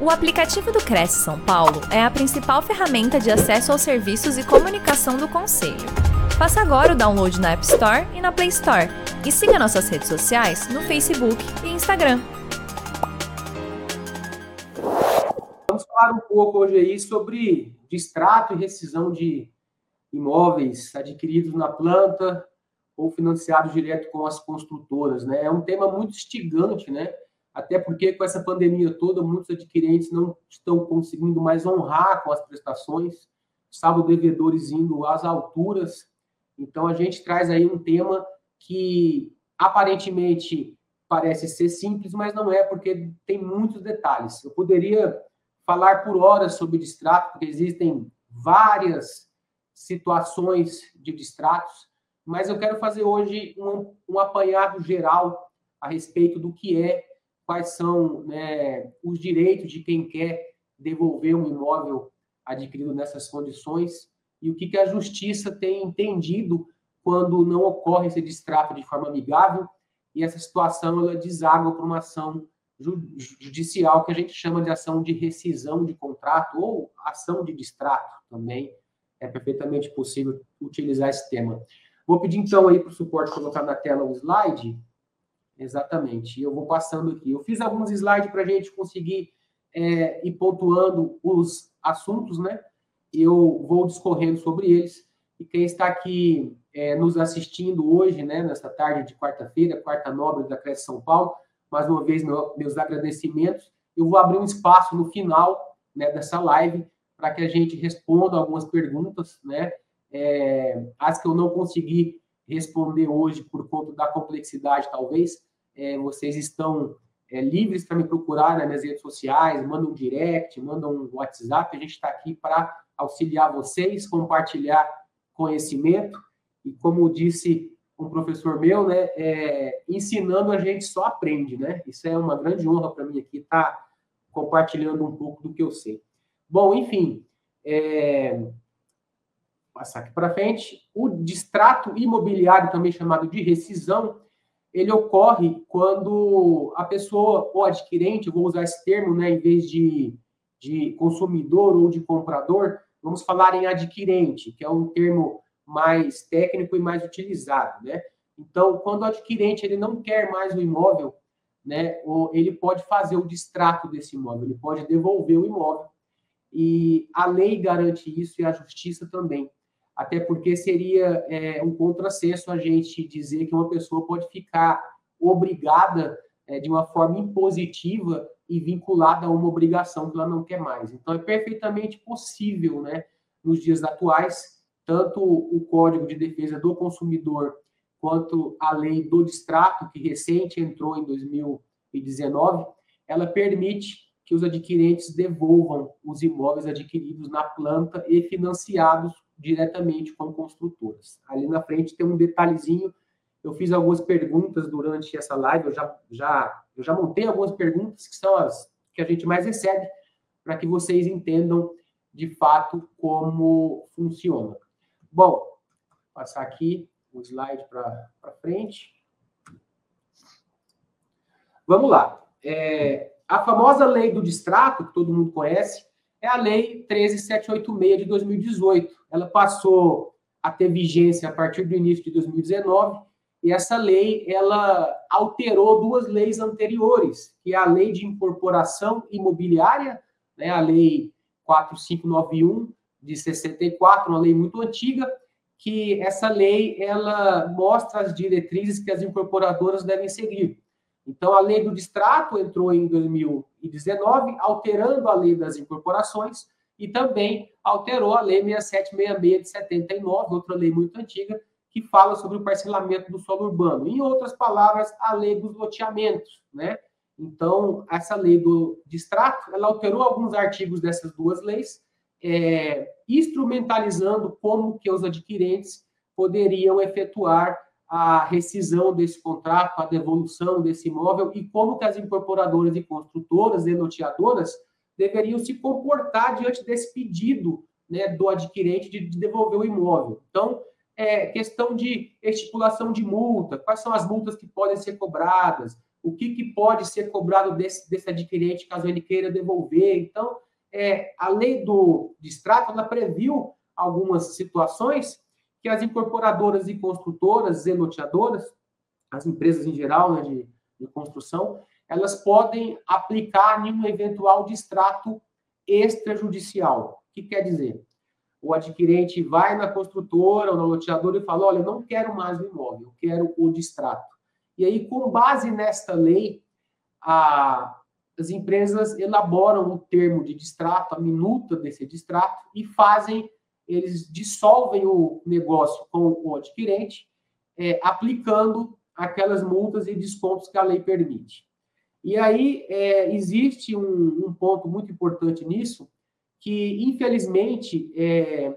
O aplicativo do Cresce São Paulo é a principal ferramenta de acesso aos serviços e comunicação do Conselho. Faça agora o download na App Store e na Play Store. E siga nossas redes sociais no Facebook e Instagram. Vamos falar um pouco hoje aí sobre distrato e rescisão de imóveis adquiridos na planta ou financiados direto com as construtoras, né? É um tema muito instigante, né? Até porque com essa pandemia toda, muitos adquirentes não estão conseguindo mais honrar com as prestações, salvo devedores indo às alturas. Então, a gente traz aí um tema que aparentemente parece ser simples, mas não é, porque tem muitos detalhes. Eu poderia falar por horas sobre distrato, porque existem várias situações de distratos, mas eu quero fazer hoje um, um apanhado geral a respeito do que é quais são né, os direitos de quem quer devolver um imóvel adquirido nessas condições e o que, que a justiça tem entendido quando não ocorre esse distrato de forma amigável e essa situação ela deságua para uma ação judicial que a gente chama de ação de rescisão de contrato ou ação de distrato também é perfeitamente possível utilizar esse tema. Vou pedir então aí para o suporte colocar na tela o slide Exatamente. Eu vou passando aqui. Eu fiz alguns slides para a gente conseguir é, ir pontuando os assuntos, né? Eu vou discorrendo sobre eles. E quem está aqui é, nos assistindo hoje, né, nesta tarde de quarta-feira, quarta nobre da Cresce São Paulo, mais uma vez, meu, meus agradecimentos. Eu vou abrir um espaço no final né, dessa live para que a gente responda algumas perguntas, né? É, as que eu não consegui responder hoje por conta da complexidade, talvez, é, vocês estão é, livres para me procurar nas minhas redes sociais, mandam um direct, mandam um WhatsApp, a gente está aqui para auxiliar vocês, compartilhar conhecimento, e como disse um professor meu, né, é, ensinando a gente só aprende, né? Isso é uma grande honra para mim aqui estar tá compartilhando um pouco do que eu sei. Bom, enfim, é, passar aqui para frente, o distrato imobiliário, também chamado de rescisão, ele ocorre quando a pessoa, ou adquirente, vou usar esse termo, né, em vez de, de consumidor ou de comprador, vamos falar em adquirente, que é um termo mais técnico e mais utilizado, né? Então, quando o adquirente ele não quer mais o imóvel, né, ou ele pode fazer o distrato desse imóvel, ele pode devolver o imóvel. E a lei garante isso e a justiça também até porque seria é, um contrassenso a gente dizer que uma pessoa pode ficar obrigada é, de uma forma impositiva e vinculada a uma obrigação que ela não quer mais. Então, é perfeitamente possível, né, nos dias atuais, tanto o Código de Defesa do Consumidor quanto a lei do distrato, que recente entrou em 2019, ela permite que os adquirentes devolvam os imóveis adquiridos na planta e financiados diretamente com construtoras. Ali na frente tem um detalhezinho. Eu fiz algumas perguntas durante essa live, eu já, já, eu já montei algumas perguntas que são as que a gente mais recebe, para que vocês entendam de fato como funciona. Bom, passar aqui o slide para frente. Vamos lá. É, a famosa lei do distrato, que todo mundo conhece, é a Lei 13786 de 2018. Ela passou a ter vigência a partir do início de 2019 e essa lei ela alterou duas leis anteriores, que é a Lei de Incorporação Imobiliária, né, a Lei 4591 de 64, uma lei muito antiga, que essa lei ela mostra as diretrizes que as incorporadoras devem seguir. Então, a lei do distrato entrou em 2019, alterando a lei das incorporações e também alterou a lei 6766 de 79, outra lei muito antiga, que fala sobre o parcelamento do solo urbano. Em outras palavras, a lei dos loteamentos, né? Então, essa lei do distrato, ela alterou alguns artigos dessas duas leis, é, instrumentalizando como que os adquirentes poderiam efetuar a rescisão desse contrato, a devolução desse imóvel e como que as incorporadoras e construtoras e loteadoras deveriam se comportar diante desse pedido né, do adquirente de, de devolver o imóvel. Então, é questão de estipulação de multa, quais são as multas que podem ser cobradas, o que, que pode ser cobrado desse, desse adquirente caso ele queira devolver. Então, é, a lei do distrato ela previu algumas situações as incorporadoras e construtoras e loteadoras, as empresas em geral né, de, de construção, elas podem aplicar em um eventual distrato extrajudicial. O que quer dizer? O adquirente vai na construtora ou na loteadora e fala: Olha, eu não quero mais o imóvel, eu quero o distrato. E aí, com base nesta lei, a, as empresas elaboram o termo de distrato, a minuta desse distrato, e fazem, eles dissolvem o negócio com o adquirente, é, aplicando aquelas multas e descontos que a lei permite. E aí é, existe um, um, ponto muito importante nisso, que infelizmente é,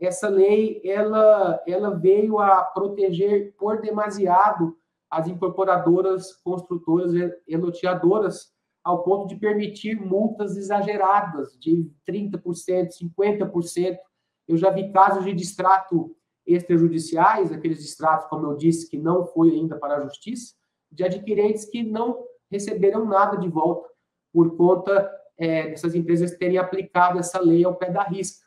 essa lei ela, ela veio a proteger por demasiado as incorporadoras, construtoras e loteadoras, ao ponto de permitir multas exageradas de 30%, 50%. Eu já vi casos de distrato extrajudiciais, aqueles distratos, como eu disse, que não foi ainda para a justiça, de adquirentes que não receberam nada de volta por conta é, dessas empresas terem aplicado essa lei ao pé da risca.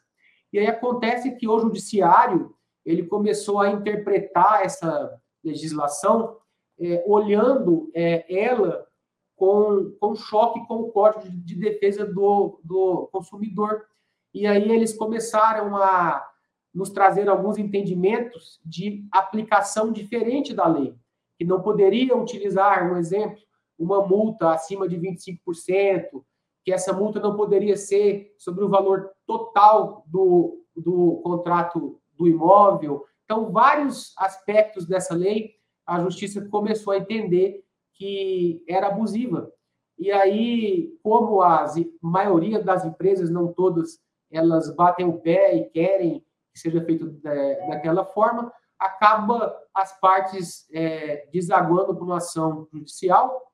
E aí acontece que o judiciário ele começou a interpretar essa legislação é, olhando é, ela com, com choque com o Código de Defesa do, do Consumidor. E aí eles começaram a nos trazer alguns entendimentos de aplicação diferente da lei, que não poderia utilizar, um exemplo, uma multa acima de 25%, que essa multa não poderia ser sobre o valor total do, do contrato do imóvel. Então, vários aspectos dessa lei, a justiça começou a entender que era abusiva. E aí, como a maioria das empresas, não todas, elas batem o pé e querem que seja feito é, daquela forma, acaba as partes é, desaguando para uma ação judicial,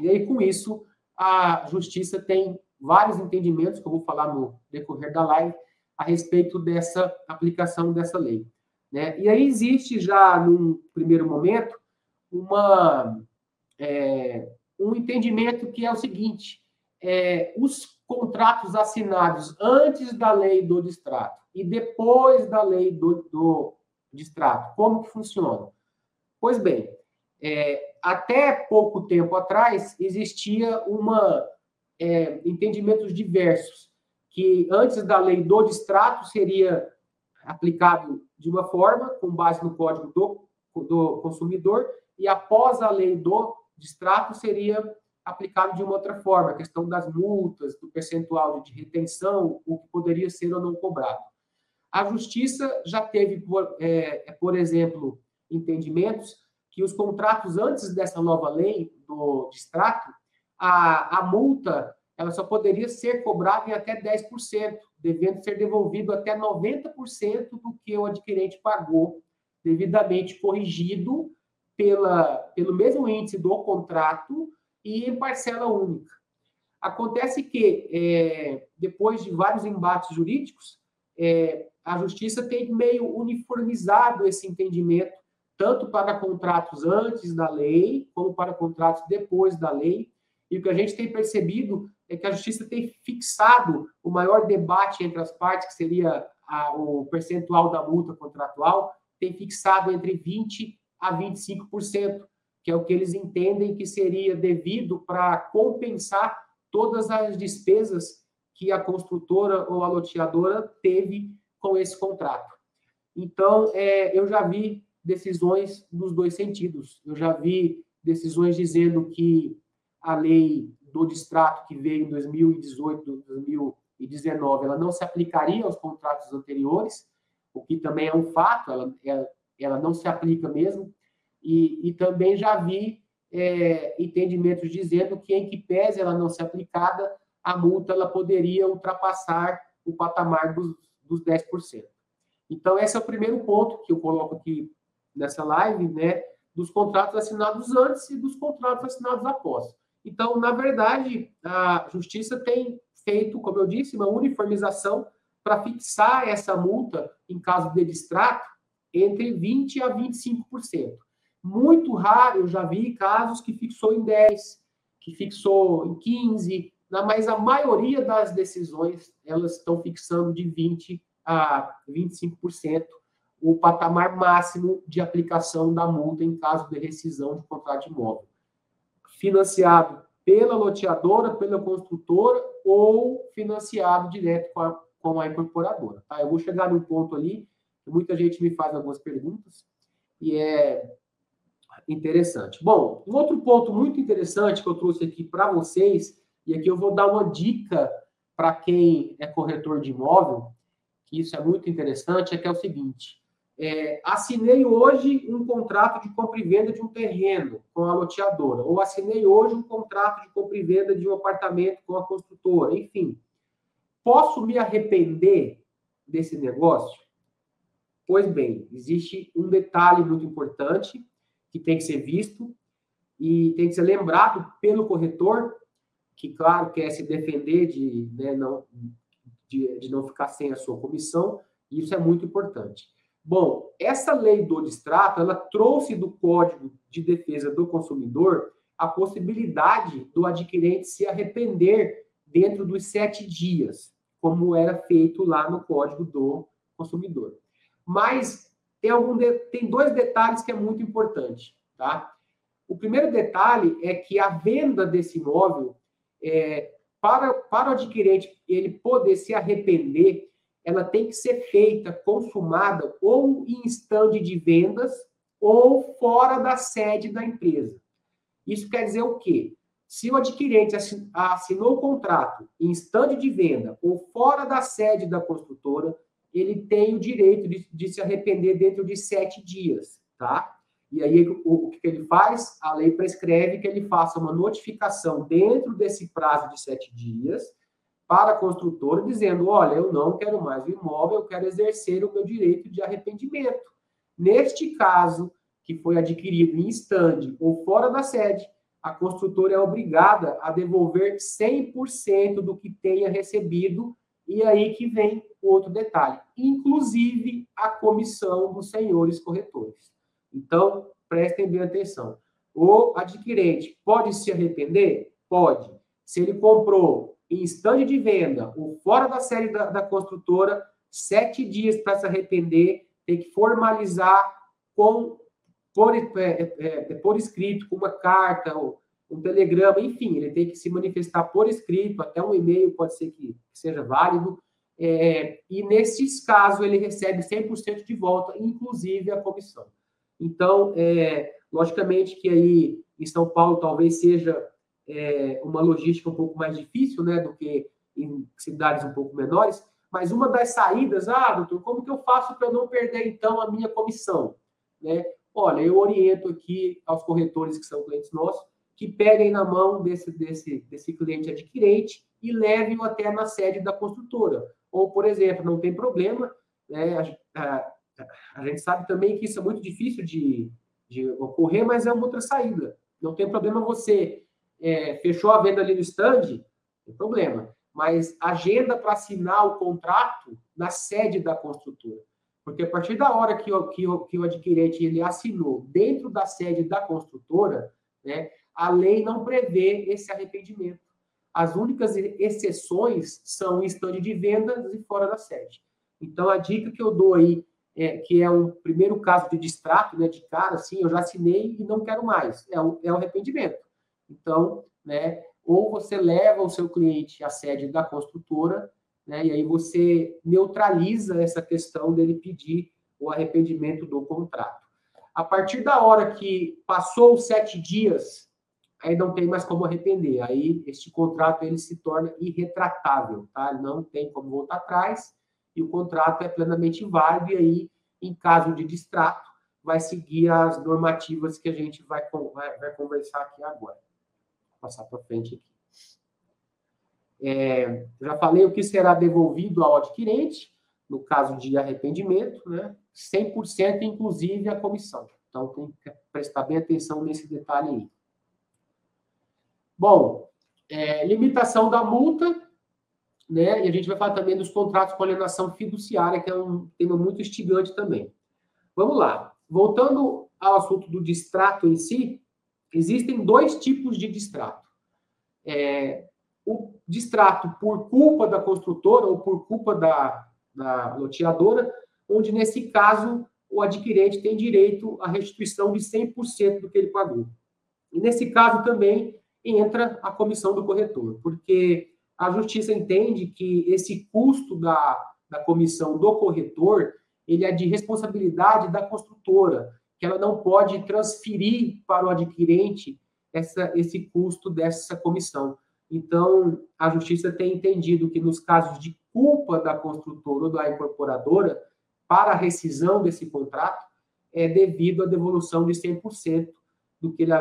e aí, com isso, a justiça tem vários entendimentos, que eu vou falar no decorrer da live, a respeito dessa aplicação dessa lei. Né? E aí existe já, num primeiro momento, uma, é, um entendimento que é o seguinte: é, os contratos assinados antes da lei do distrato e depois da lei do, do distrato, como que funciona? Pois bem, é, até pouco tempo atrás, existia uma é, entendimentos diversos, que antes da lei do distrato seria aplicado de uma forma, com base no código do, do consumidor, e após a lei do distrato seria aplicado de uma outra forma, a questão das multas, do percentual de retenção, o que poderia ser ou não cobrado. A justiça já teve, por, é, por exemplo, entendimentos que os contratos antes dessa nova lei do distrato, a, a multa ela só poderia ser cobrada em até 10%, devendo ser devolvido até 90% do que o adquirente pagou, devidamente corrigido pela, pelo mesmo índice do contrato e em parcela única. Acontece que, é, depois de vários embates jurídicos, é, a justiça tem meio uniformizado esse entendimento tanto para contratos antes da lei, como para contratos depois da lei. E o que a gente tem percebido é que a justiça tem fixado o maior debate entre as partes, que seria a, o percentual da multa contratual, tem fixado entre 20% a 25%, que é o que eles entendem que seria devido para compensar todas as despesas que a construtora ou a loteadora teve com esse contrato. Então, é, eu já vi decisões nos dois sentidos. Eu já vi decisões dizendo que a lei do distrato que veio em 2018, 2019, ela não se aplicaria aos contratos anteriores, o que também é um fato, ela, ela, ela não se aplica mesmo. E, e também já vi é, entendimentos dizendo que, em que pese ela não ser aplicada, a multa ela poderia ultrapassar o patamar dos, dos 10%. Então, esse é o primeiro ponto que eu coloco aqui nessa live, né, dos contratos assinados antes e dos contratos assinados após. Então, na verdade, a justiça tem feito, como eu disse, uma uniformização para fixar essa multa em caso de distrato entre 20% a 25%. Muito raro, eu já vi casos que fixou em 10, que fixou em 15, mas a maioria das decisões, elas estão fixando de 20 a 25% o patamar máximo de aplicação da multa em caso de rescisão de contrato de imóvel. Financiado pela loteadora, pela construtora ou financiado direto com a, com a incorporadora. Tá? Eu vou chegar num ponto ali, que muita gente me faz algumas perguntas, e é interessante. Bom, um outro ponto muito interessante que eu trouxe aqui para vocês, e aqui eu vou dar uma dica para quem é corretor de imóvel, que isso é muito interessante, é que é o seguinte: é, assinei hoje um contrato de compra e venda de um terreno com a loteadora, ou assinei hoje um contrato de compra e venda de um apartamento com a construtora, enfim. Posso me arrepender desse negócio? Pois bem, existe um detalhe muito importante que tem que ser visto e tem que ser lembrado pelo corretor, que, claro, quer se defender de, né, não, de, de não ficar sem a sua comissão, e isso é muito importante. Bom, essa lei do distrato, ela trouxe do Código de Defesa do Consumidor a possibilidade do adquirente se arrepender dentro dos sete dias, como era feito lá no Código do Consumidor. Mas tem, algum de... tem dois detalhes que é muito importante, tá? O primeiro detalhe é que a venda desse imóvel, é, para, para o adquirente ele poder se arrepender, ela tem que ser feita, consumada, ou em estande de vendas, ou fora da sede da empresa. Isso quer dizer o quê? Se o adquirente assinou o contrato em estande de venda ou fora da sede da construtora, ele tem o direito de, de se arrepender dentro de sete dias, tá? E aí, o, o que ele faz? A lei prescreve que ele faça uma notificação dentro desse prazo de sete dias, para a construtora dizendo: olha, eu não quero mais o imóvel, eu quero exercer o meu direito de arrependimento. Neste caso, que foi adquirido em stand ou fora da sede, a construtora é obrigada a devolver 100% do que tenha recebido, e aí que vem outro detalhe, inclusive a comissão dos senhores corretores. Então, prestem bem atenção. O adquirente pode se arrepender? Pode. Se ele comprou em estande de venda ou fora da série da, da construtora, sete dias para se arrepender, tem que formalizar com por, é, é, é, por escrito, com uma carta, ou um telegrama, enfim, ele tem que se manifestar por escrito, até um e-mail pode ser que seja válido, é, e nesses casos ele recebe 100% de volta, inclusive a comissão. Então, é, logicamente que aí em São Paulo talvez seja é, uma logística um pouco mais difícil, né, do que em cidades um pouco menores, mas uma das saídas, ah, doutor, como que eu faço para não perder, então, a minha comissão? Né? Olha, eu oriento aqui aos corretores que são clientes nossos, que peguem na mão desse, desse, desse cliente adquirente e levem-o até na sede da construtora. Ou, por exemplo, não tem problema, né, a, a, a gente sabe também que isso é muito difícil de, de ocorrer, mas é uma outra saída. Não tem problema você é, fechou a venda ali no stand, tem problema. Mas agenda para assinar o contrato na sede da construtora. Porque a partir da hora que o, que o, que o adquirente ele assinou dentro da sede da construtora, né, a lei não prevê esse arrependimento. As únicas exceções são em stand de vendas e fora da sede. Então, a dica que eu dou aí, é, que é um primeiro caso de distrato, né, de cara, assim, eu já assinei e não quero mais, é o, é o arrependimento. Então, né, ou você leva o seu cliente à sede da construtora, né, e aí você neutraliza essa questão dele pedir o arrependimento do contrato. A partir da hora que passou os sete dias, aí não tem mais como arrepender. Aí este contrato ele se torna irretratável, tá? Não tem como voltar atrás e o contrato é plenamente válido. E aí, em caso de distrato, vai seguir as normativas que a gente vai, vai, vai conversar aqui agora passar para frente aqui. É, já falei o que será devolvido ao adquirente, no caso de arrependimento, né? 100% inclusive a comissão. Então, tem que prestar bem atenção nesse detalhe aí. Bom, é, limitação da multa, né? E a gente vai falar também dos contratos com alienação fiduciária, que é um tema muito instigante também. Vamos lá. Voltando ao assunto do distrato em si, existem dois tipos de distrato. É, o distrato por culpa da construtora ou por culpa da, da loteadora, onde, nesse caso, o adquirente tem direito à restituição de 100% do que ele pagou. E, nesse caso, também entra a comissão do corretor, porque a justiça entende que esse custo da, da comissão do corretor ele é de responsabilidade da construtora, que ela não pode transferir para o adquirente essa, esse custo dessa comissão. Então, a justiça tem entendido que nos casos de culpa da construtora ou da incorporadora, para a rescisão desse contrato, é devido à devolução de 100% do que ele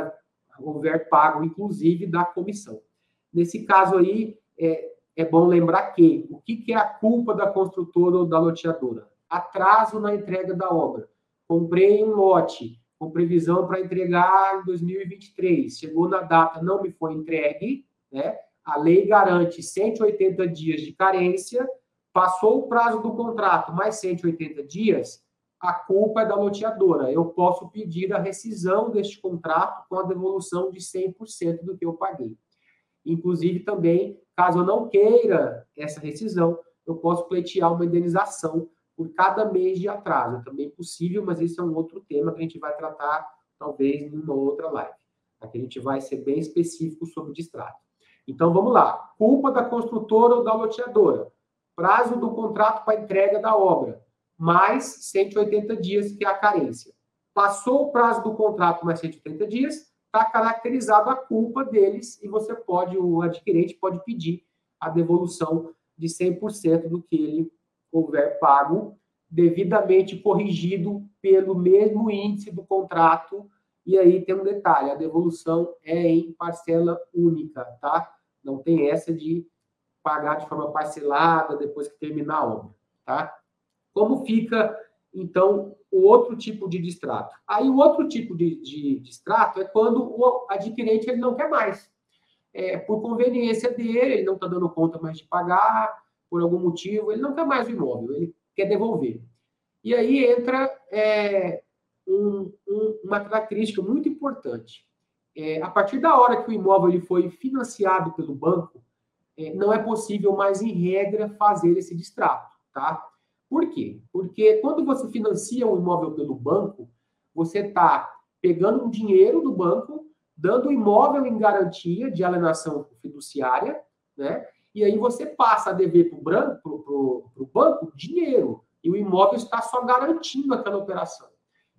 houver pago, inclusive da comissão. Nesse caso aí, é, é bom lembrar que o que, que é a culpa da construtora ou da loteadora? Atraso na entrega da obra. Comprei um lote com previsão para entregar em 2023. Chegou na data, não me foi entregue, né? A lei garante 180 dias de carência, passou o prazo do contrato, mais 180 dias, a culpa é da loteadora. Eu posso pedir a rescisão deste contrato com a devolução de 100% do que eu paguei. Inclusive, também, caso eu não queira essa rescisão, eu posso pleitear uma indenização por cada mês de atraso. É também possível, mas esse é um outro tema que a gente vai tratar, talvez, numa outra live. Aqui a gente vai ser bem específico sobre distrato. Então, vamos lá. Culpa da construtora ou da loteadora. Prazo do contrato para entrega da obra, mais 180 dias, que é a carência. Passou o prazo do contrato mais 180 dias, está caracterizado a culpa deles e você pode, o adquirente pode pedir a devolução de 100% do que ele houver pago, devidamente corrigido pelo mesmo índice do contrato. E aí tem um detalhe: a devolução é em parcela única, tá? Não tem essa de pagar de forma parcelada depois que terminar a obra, tá? Como fica então, o outro tipo de distrato. Aí, o outro tipo de, de distrato é quando o adquirente ele não quer mais. É, por conveniência dele, ele não está dando conta mais de pagar, por algum motivo, ele não quer mais o imóvel, ele quer devolver. E aí entra é, um, um, uma característica muito importante. É, a partir da hora que o imóvel ele foi financiado pelo banco, é, não é possível mais, em regra, fazer esse distrato, tá? Por quê? Porque quando você financia um imóvel pelo banco, você está pegando um dinheiro do banco, dando o imóvel em garantia de alienação fiduciária, né? E aí você passa a dever para o banco dinheiro. E o imóvel está só garantindo aquela operação.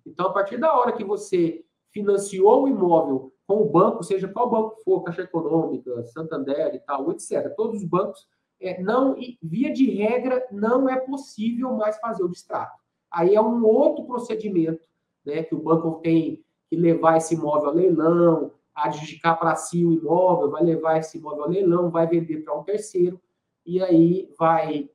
Então, a partir da hora que você financiou o imóvel com o banco, seja qual banco for, Caixa Econômica, Santander e tal, etc., todos os bancos é, não, via de regra, não é possível mais fazer o distrato. Aí é um outro procedimento, né, que o banco tem que levar esse imóvel a leilão, adjudicar para si o imóvel, vai levar esse imóvel a leilão, vai vender para um terceiro, e aí vai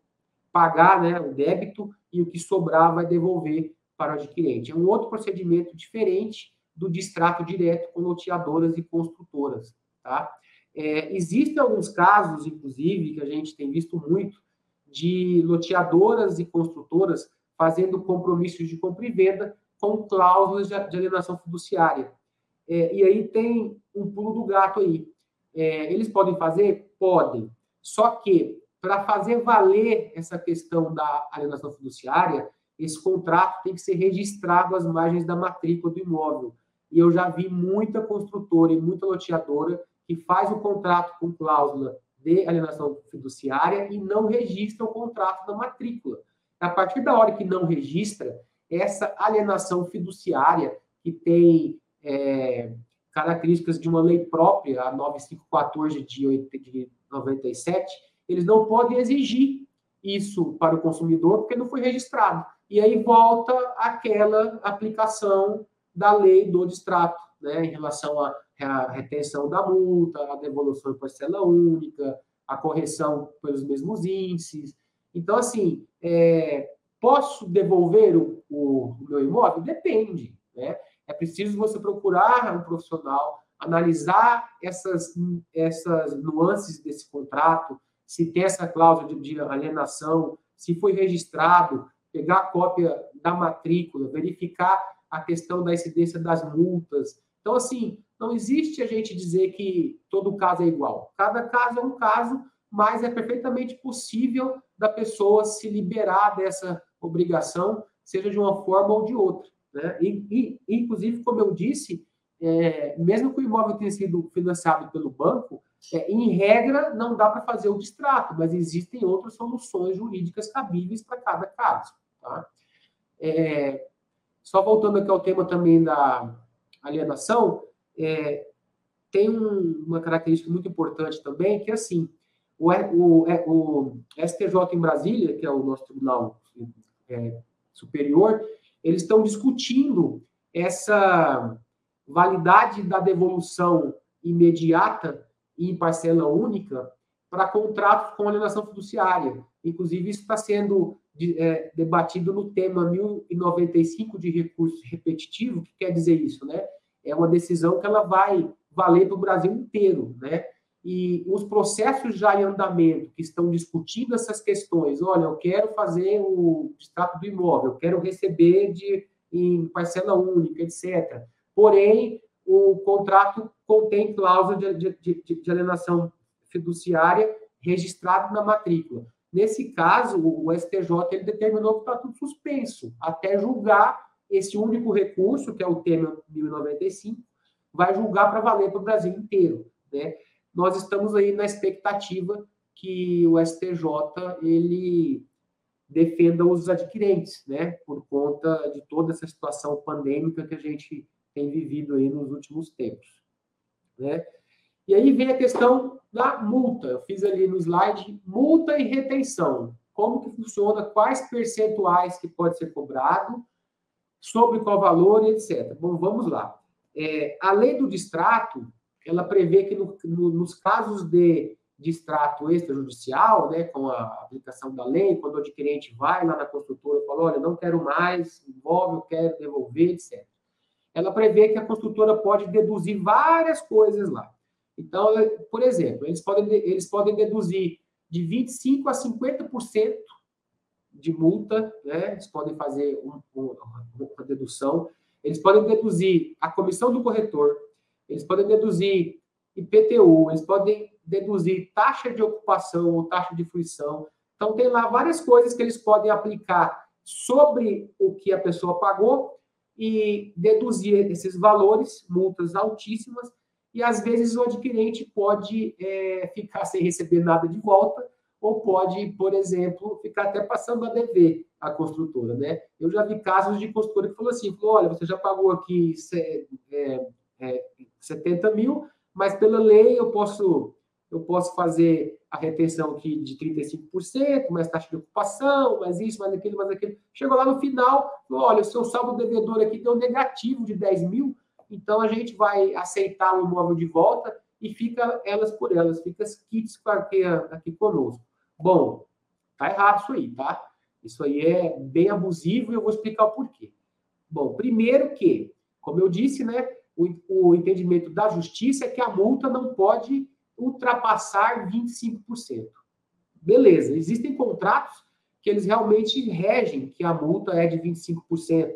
pagar né, o débito e o que sobrar vai devolver para o adquirente. É um outro procedimento diferente do distrato direto com loteadoras e construtoras. Tá? É, existem alguns casos, inclusive, que a gente tem visto muito, de loteadoras e construtoras fazendo compromissos de compra e venda com cláusulas de alienação fiduciária. É, e aí tem um pulo do gato aí. É, eles podem fazer? Podem. Só que, para fazer valer essa questão da alienação fiduciária, esse contrato tem que ser registrado às margens da matrícula do imóvel. E eu já vi muita construtora e muita loteadora que faz o contrato com cláusula de alienação fiduciária e não registra o contrato na matrícula. A partir da hora que não registra, essa alienação fiduciária, que tem é, características de uma lei própria, a 9514 de 97, eles não podem exigir isso para o consumidor porque não foi registrado. E aí volta aquela aplicação da lei do distrato, né, em relação a a retenção da multa, a devolução em parcela única, a correção pelos mesmos índices. Então, assim, é, posso devolver o, o, meu imóvel? Depende. Né? É preciso você procurar um profissional, analisar essas, essas nuances desse contrato, se tem essa cláusula de, de alienação, se foi registrado, pegar a cópia da matrícula, verificar a questão da incidência das multas. Então, assim, não existe a gente dizer que todo caso é igual. Cada caso é um caso, mas é perfeitamente possível da pessoa se liberar dessa obrigação, seja de uma forma ou de outra. Né? E, e inclusive, como eu disse, é, mesmo que o imóvel tenha sido financiado pelo banco, é, em regra, não dá para fazer o distrato, mas existem outras soluções jurídicas cabíveis para cada caso. Tá? É, só voltando aqui ao tema também da alienação, é, tem um, uma característica muito importante também, que é assim, o, o, é, o, STJ em Brasília, que é o nosso tribunal é, superior, eles estão discutindo essa validade da devolução imediata e em parcela única para contratos com alienação fiduciária. Inclusive, isso está sendo é, debatido no tema 1095 de recurso repetitivo, que quer dizer isso, né? É uma decisão que ela vai valer para o Brasil inteiro, né? E os processos já em andamento que estão discutindo essas questões, olha, eu quero fazer o extrato do imóvel, eu quero receber de em parcela única, etc. Porém, o contrato contém cláusula de, de, de, de alienação fiduciária registrado na matrícula. Nesse caso, o STJ ele determinou que está tudo suspenso, até julgar esse único recurso, que é o tema 1095, vai julgar para valer para o Brasil inteiro. Né? Nós estamos aí na expectativa que o STJ ele defenda os adquirentes, né? por conta de toda essa situação pandêmica que a gente tem vivido aí nos últimos tempos. Né? E aí vem a questão da multa. Eu fiz ali no slide multa e retenção. Como que funciona, quais percentuais que pode ser cobrado, sobre qual valor, etc. Bom, vamos lá. É, a lei do distrato, ela prevê que no, no, nos casos de distrato extrajudicial, né, com a aplicação da lei, quando o adquirente vai lá na construtora e fala, olha, não quero mais imóvel, quero devolver, etc. Ela prevê que a construtora pode deduzir várias coisas lá. Então, por exemplo, eles podem, eles podem deduzir de 25% a 50% de multa, né? eles podem fazer um, um, uma dedução, eles podem deduzir a comissão do corretor, eles podem deduzir IPTU, eles podem deduzir taxa de ocupação ou taxa de fruição. Então, tem lá várias coisas que eles podem aplicar sobre o que a pessoa pagou e deduzir esses valores, multas altíssimas, e às vezes o adquirente pode é, ficar sem receber nada de volta, ou pode, por exemplo, ficar até passando a dever a construtora, né? Eu já vi casos de construtora que falou assim, falou, olha, você já pagou aqui é, é, 70 mil, mas pela lei eu posso eu posso fazer a retenção aqui de 35%, mais taxa de ocupação, mais isso, mais aquilo, mais aquilo. Chegou lá no final, falou, olha, o seu saldo devedor aqui deu negativo de 10 mil, então a gente vai aceitar o imóvel de volta e fica elas por elas, fica as kits aqui, aqui conosco. Bom, tá errado isso aí, tá? Isso aí é bem abusivo e eu vou explicar o porquê. Bom, primeiro que, como eu disse, né, o, o entendimento da justiça é que a multa não pode ultrapassar 25%. Beleza, existem contratos que eles realmente regem que a multa é de 25%.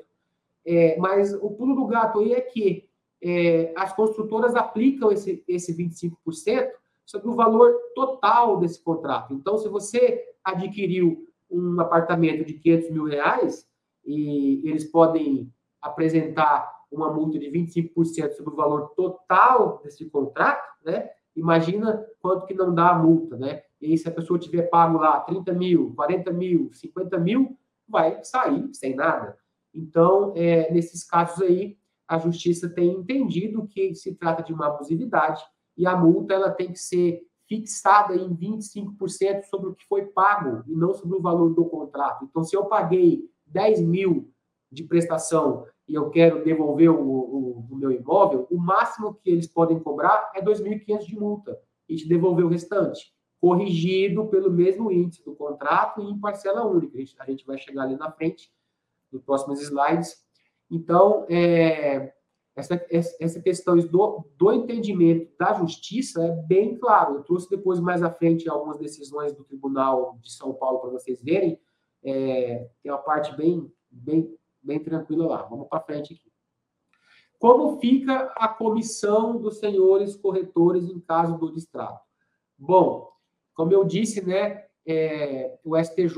É, mas o pulo do gato aí é que é, as construtoras aplicam esse, esse 25% sobre o valor total desse contrato. Então, se você adquiriu um apartamento de 500 mil reais e eles podem apresentar uma multa de 25% sobre o valor total desse contrato, né? Imagina quanto que não dá a multa, né? E aí, se a pessoa tiver pago lá 30 mil, 40 mil, 50 mil, vai sair sem nada. Então, é, nesses casos aí, a justiça tem entendido que se trata de uma abusividade e a multa ela tem que ser fixada em 25% sobre o que foi pago e não sobre o valor do contrato. Então, se eu paguei 10 mil de prestação e eu quero devolver o, o, o meu imóvel, o máximo que eles podem cobrar é 2.500 de multa e te devolver o restante, corrigido pelo mesmo índice do contrato e em parcela única. A gente, a gente vai chegar ali na frente, nos próximos slides. Então, é, essa, essa questão do, do entendimento da justiça é bem claro. Eu trouxe depois, mais à frente, algumas decisões do Tribunal de São Paulo para vocês verem. É, tem uma parte bem, bem bem tranquila lá. Vamos para frente aqui. Como fica a comissão dos senhores corretores em caso do distrato? Bom, como eu disse, né, é, o STJ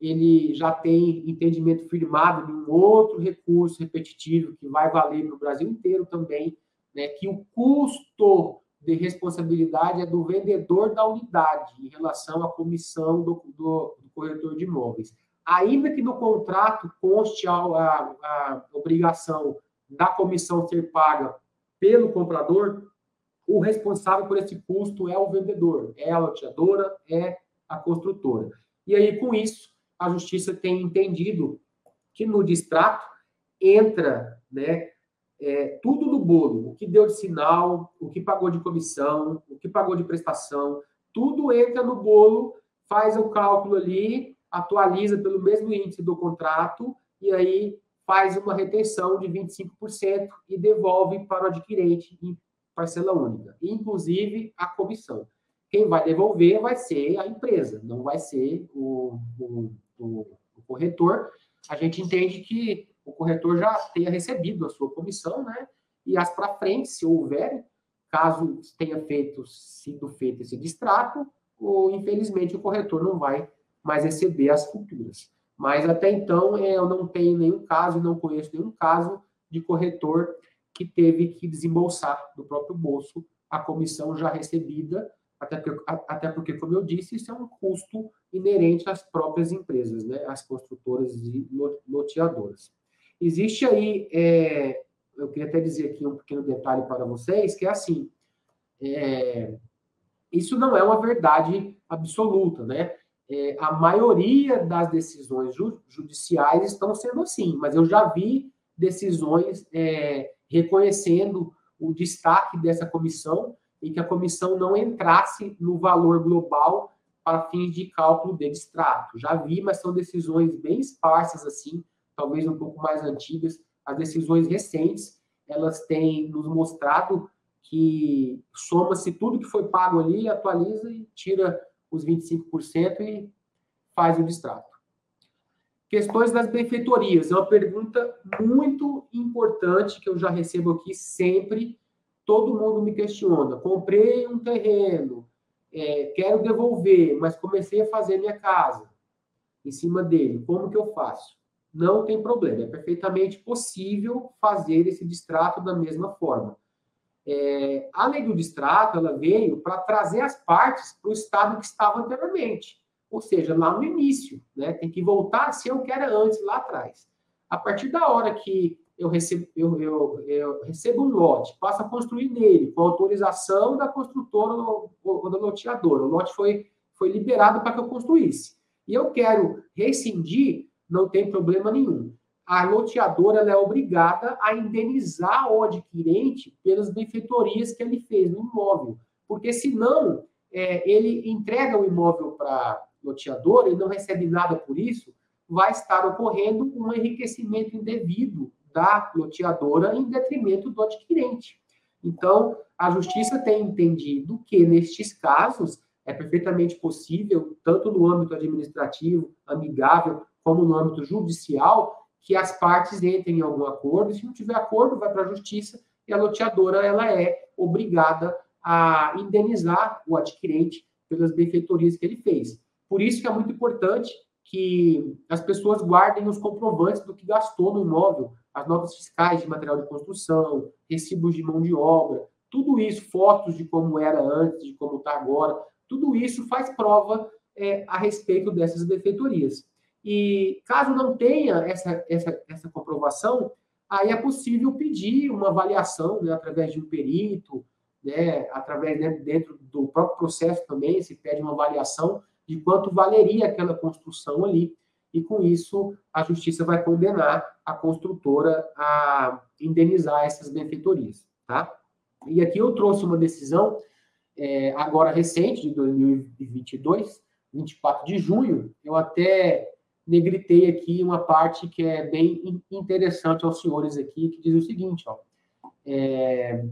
ele já tem entendimento firmado de um outro recurso repetitivo que vai valer no Brasil inteiro também, né, que o custo de responsabilidade é do vendedor da unidade em relação à comissão do, do, do corretor de imóveis. Ainda que no contrato conste a, a, a obrigação da comissão ser paga pelo comprador, o responsável por esse custo é o vendedor, é a loteadora, é a construtora. E aí, com isso, a justiça tem entendido que no distrato entra né, é, tudo do bolo, o que deu de sinal, o que pagou de comissão, o que pagou de prestação, tudo entra no bolo, faz o cálculo ali, atualiza pelo mesmo índice do contrato e aí faz uma retenção de 25% e devolve para o adquirente em parcela única, inclusive a comissão. Quem vai devolver vai ser a empresa, não vai ser o, o, o, o corretor. A gente entende que o corretor já tenha recebido a sua comissão, né? E as para frente, se houver, caso tenha feito, sido feito esse distrato, ou infelizmente o corretor não vai mais receber as futuras. Mas até então é, eu não tenho nenhum caso, não conheço nenhum caso de corretor que teve que desembolsar do próprio bolso a comissão já recebida, até porque, até porque, como eu disse, isso é um custo inerente às próprias empresas, né, às construtoras e loteadoras. Existe aí, é, eu queria até dizer aqui um pequeno detalhe para vocês, que é assim, é, isso não é uma verdade absoluta, né? É, a maioria das decisões ju judiciais estão sendo assim, mas eu já vi decisões é, reconhecendo o destaque dessa comissão e que a comissão não entrasse no valor global para fins de cálculo de extrato. Já vi, mas são decisões bem esparsas assim, talvez um pouco mais antigas, as decisões recentes, elas têm nos mostrado que soma-se tudo que foi pago ali, atualiza e tira os 25% e faz o distrato. Questões das benfeitorias. É uma pergunta muito importante que eu já recebo aqui sempre. Todo mundo me questiona. Comprei um terreno, é, quero devolver, mas comecei a fazer minha casa em cima dele. Como que eu faço? não tem problema, é perfeitamente possível fazer esse distrato da mesma forma. É, a lei do distrato ela veio para trazer as partes para o estado que estava anteriormente, ou seja, lá no início, né? Tem que voltar a ser o que era antes, lá atrás. A partir da hora que eu recebo, eu, eu, eu recebo um lote, passo a construir nele, com autorização da construtora ou, da loteadora. O lote foi, foi liberado para que eu construísse. E eu quero rescindir não tem problema nenhum. A loteadora é obrigada a indenizar o adquirente pelas benfeitorias que ele fez no imóvel, porque senão é, ele entrega o imóvel para loteadora e não recebe nada por isso, vai estar ocorrendo um enriquecimento indevido da loteadora em detrimento do adquirente. Então, a justiça tem entendido que, nestes casos, é perfeitamente possível, tanto no âmbito administrativo, amigável, como no âmbito judicial, que as partes entrem em algum acordo, se não tiver acordo, vai para a justiça, e a loteadora ela é obrigada a indenizar o adquirente pelas benfeitorias que ele fez. Por isso que é muito importante que as pessoas guardem os comprovantes do que gastou no imóvel, as notas fiscais de material de construção, recibos de mão de obra, tudo isso, fotos de como era antes, de como está agora, tudo isso faz prova é, a respeito dessas benfeitorias. E caso não tenha essa, essa, essa comprovação, aí é possível pedir uma avaliação né, através de um perito, né, através né, dentro do próprio processo também, se pede uma avaliação de quanto valeria aquela construção ali, e com isso a justiça vai condenar a construtora a indenizar essas benfeitorias, tá? E aqui eu trouxe uma decisão é, agora recente, de 2022, 24 de junho, eu até negritei aqui uma parte que é bem interessante aos senhores aqui, que diz o seguinte, ó, é,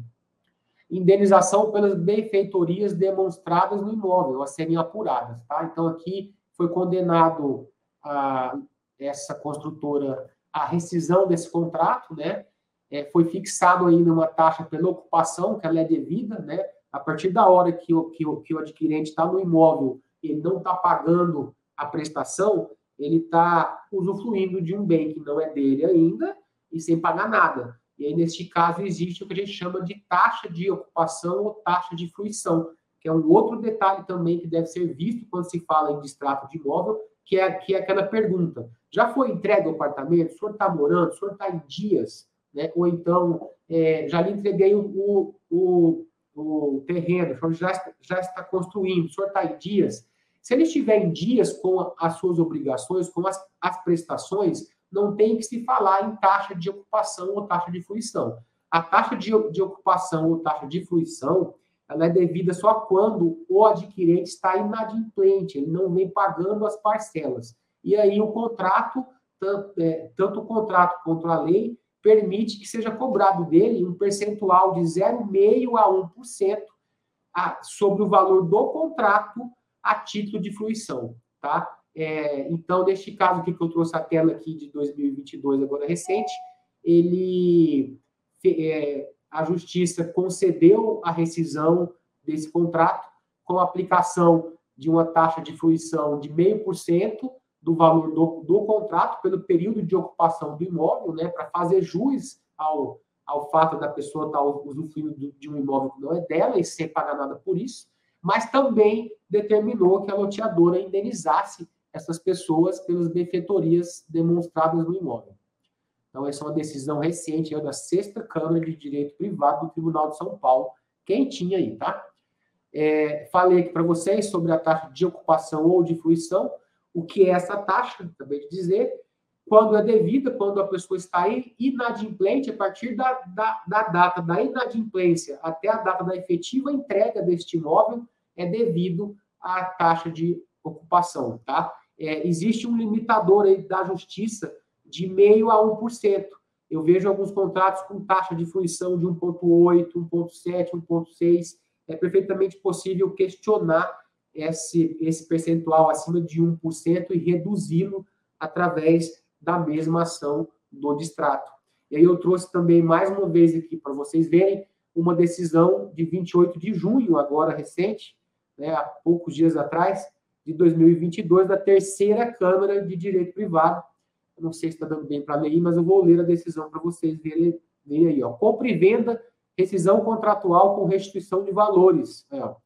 indenização pelas benfeitorias demonstradas no imóvel a serem apuradas, tá? Então aqui foi condenado a essa construtora a rescisão desse contrato, né? É, foi fixado ainda uma taxa pela ocupação, que ela é devida, né? A partir da hora que o, que o, que o adquirente está no imóvel, ele não está pagando a prestação, ele está usufruindo de um bem que não é dele ainda e sem pagar nada. E aí, neste caso, existe o que a gente chama de taxa de ocupação ou taxa de fruição, que é um outro detalhe também que deve ser visto quando se fala em distrato de imóvel, que é, que é aquela pergunta: já foi entregue o apartamento? O senhor está morando? O senhor está em dias? Né? Ou então, é, já lhe entreguei o, o, o, terreno, o senhor já, já está construindo, o senhor está em dias? Se ele estiver em dias com as suas obrigações, com as, as prestações, não tem que se falar em taxa de ocupação ou taxa de fruição. A taxa de, de ocupação ou taxa de fruição ela é devida só quando o adquirente está inadimplente, ele não vem pagando as parcelas. E aí o contrato, tanto, é, tanto o contrato quanto a lei, permite que seja cobrado dele um percentual de 0,5% a 1% a, sobre o valor do contrato a título de fruição, tá? É, então, neste caso aqui que eu trouxe a tela aqui de 2022, agora recente, ele é, a justiça concedeu a rescisão desse contrato com a aplicação de uma taxa de fruição de 0,5% do valor do, do contrato pelo período de ocupação do imóvel, né, para fazer jus ao, ao fato da pessoa estar tá usufruindo de um imóvel que não é dela e sem pagar nada por isso, mas também determinou que a loteadora indenizasse essas pessoas pelas benfeitorias demonstradas no imóvel. Então, essa é uma decisão recente é da sexta Câmara de Direito Privado do Tribunal de São Paulo. Quem tinha aí, tá? É, falei aqui para vocês sobre a taxa de ocupação ou de fruição. O que é essa taxa? Acabei de dizer. Quando é devida, quando a pessoa está inadimplente, a partir da, da, da data da inadimplência até a data da efetiva entrega deste imóvel, é devido à taxa de ocupação, tá? É, existe um limitador aí da justiça de meio a 1%. Eu vejo alguns contratos com taxa de fruição de 1,8, 1,7, 1,6. É perfeitamente possível questionar esse, esse percentual acima de 1% e reduzi-lo através da mesma ação do distrato. E aí eu trouxe também mais uma vez aqui para vocês verem uma decisão de 28 de junho, agora recente, né, há poucos dias atrás, de 2022, da terceira Câmara de Direito Privado, não sei se está dando bem para ler, mas eu vou ler a decisão para vocês verem, verem aí. Ó. Compra e venda, rescisão contratual com restituição de valores. É, ó.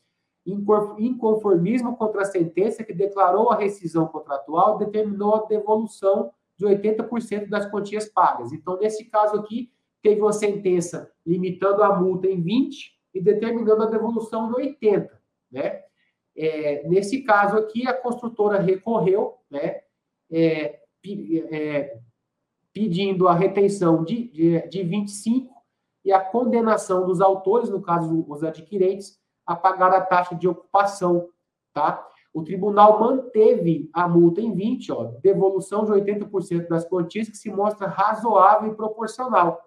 Inconformismo contra a sentença que declarou a rescisão contratual determinou a devolução de 80% das quantias pagas. Então, nesse caso aqui, teve uma sentença limitando a multa em 20 e determinando a devolução de 80, né? É, nesse caso aqui, a construtora recorreu, né? É, é, pedindo a retenção de, de, de 25 e a condenação dos autores, no caso os adquirentes, a pagar a taxa de ocupação, tá? O tribunal manteve a multa em 20, ó, devolução de 80% das quantias que se mostra razoável e proporcional,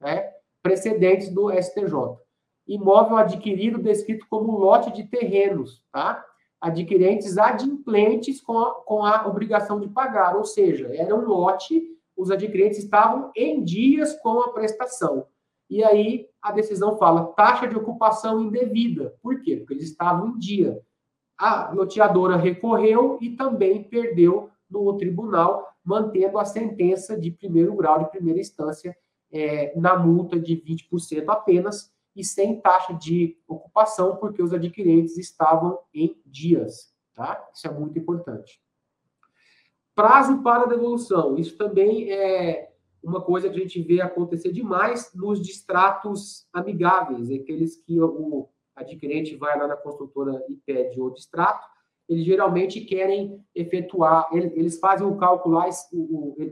né? Precedentes do STJ. Imóvel adquirido descrito como lote de terrenos, tá? Adquirentes adimplentes com a, com a obrigação de pagar, ou seja, era um lote, os adquirentes estavam em dias com a prestação. E aí a decisão fala taxa de ocupação indevida. Por quê? Porque eles estavam em dia. A loteadora recorreu e também perdeu no tribunal, mantendo a sentença de primeiro grau, de primeira instância, é, na multa de 20% apenas, e sem taxa de ocupação, porque os adquirentes estavam em dias. Tá? Isso é muito importante. Prazo para devolução. Isso também é uma coisa que a gente vê acontecer demais nos distratos amigáveis, aqueles que o adquirente vai lá na construtora e pede o distrato, eles geralmente querem efetuar, eles fazem o cálculo lá,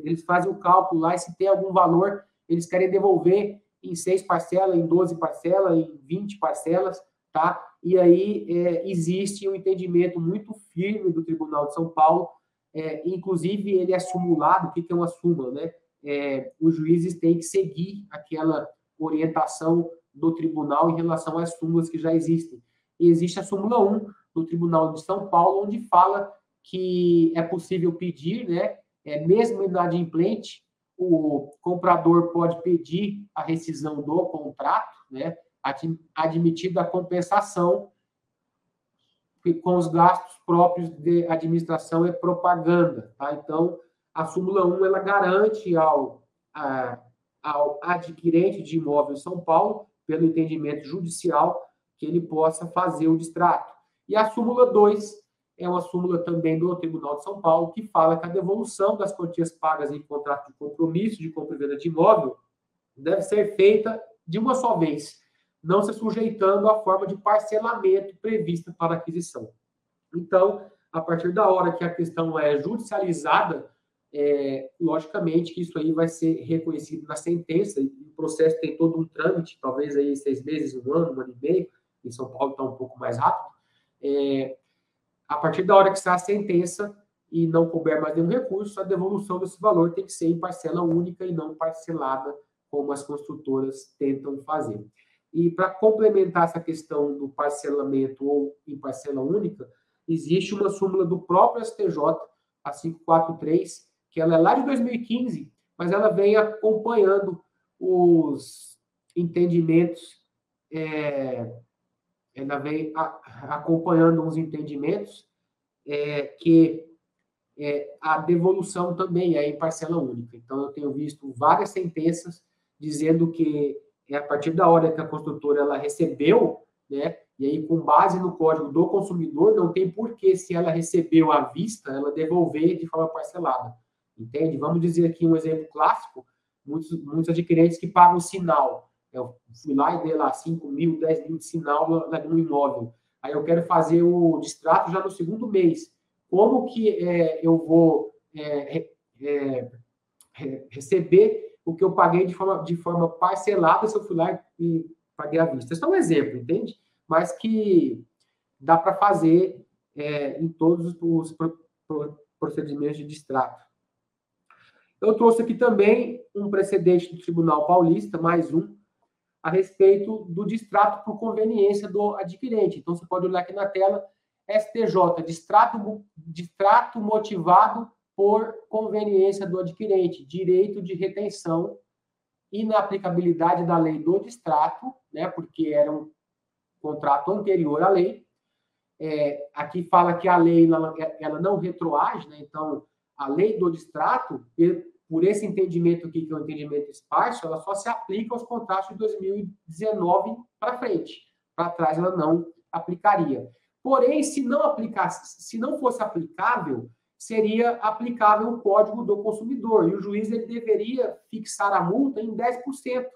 eles fazem o cálculo lá e se tem algum valor, eles querem devolver em seis parcelas, em 12 parcelas, em 20 parcelas, tá? E aí é, existe um entendimento muito firme do Tribunal de São Paulo, é, inclusive ele é sumulado, o que é uma súmula, né? É, os juízes têm que seguir aquela orientação do tribunal em relação às súmulas que já existem. E existe a súmula 1 do Tribunal de São Paulo, onde fala que é possível pedir, né, é, mesmo inadimplente, o comprador pode pedir a rescisão do contrato, né, admitida a compensação com os gastos próprios de administração e propaganda. Tá? Então, a súmula 1 ela garante ao, a, ao adquirente de imóvel em São Paulo, pelo entendimento judicial, que ele possa fazer o distrato. E a súmula 2 é uma súmula também do Tribunal de São Paulo, que fala que a devolução das quantias pagas em contrato de compromisso de compra e venda de imóvel deve ser feita de uma só vez, não se sujeitando à forma de parcelamento prevista para aquisição. Então, a partir da hora que a questão é judicializada, é, logicamente que isso aí vai ser reconhecido na sentença, e o processo tem todo um trâmite, talvez aí seis meses, um ano, um ano e meio, em São Paulo está um pouco mais rápido. É, a partir da hora que sai a sentença e não couber mais nenhum recurso, a devolução desse valor tem que ser em parcela única e não parcelada, como as construtoras tentam fazer. E para complementar essa questão do parcelamento ou em parcela única, existe uma súmula do próprio STJ, a 543, que ela é lá de 2015, mas ela vem acompanhando os entendimentos, é, ela vem a, acompanhando os entendimentos é, que é, a devolução também é em parcela única. Então, eu tenho visto várias sentenças dizendo que é a partir da hora que a construtora ela recebeu, né, e aí com base no código do consumidor, não tem porquê, se ela recebeu à vista, ela devolver de forma parcelada. Entende? Vamos dizer aqui um exemplo clássico: muitos, muitos adquirentes que pagam sinal. Eu fui lá e dei lá 5 mil, 10 mil de sinal no, imóvel. Aí eu quero fazer o distrato já no segundo mês. Como que é, eu vou é, é, receber o que eu paguei de forma, de forma parcelada se eu fui lá e paguei à vista? Isso é um exemplo, entende? Mas que dá para fazer é, em todos os procedimentos de distrato. Eu trouxe aqui também um precedente do Tribunal Paulista, mais um, a respeito do distrato por conveniência do adquirente. Então, você pode olhar aqui na tela, STJ, distrato, distrato motivado por conveniência do adquirente, direito de retenção, inaplicabilidade da lei do distrato, né, porque era um contrato anterior à lei. É, aqui fala que a lei ela, ela não retroage, né, então a lei do distrato, por esse entendimento aqui, que é o entendimento esparso, ela só se aplica aos contratos de 2019 para frente. Para trás ela não aplicaria. Porém, se não aplicasse, se não fosse aplicável, seria aplicável o Código do Consumidor. E o juiz ele deveria fixar a multa em 10%,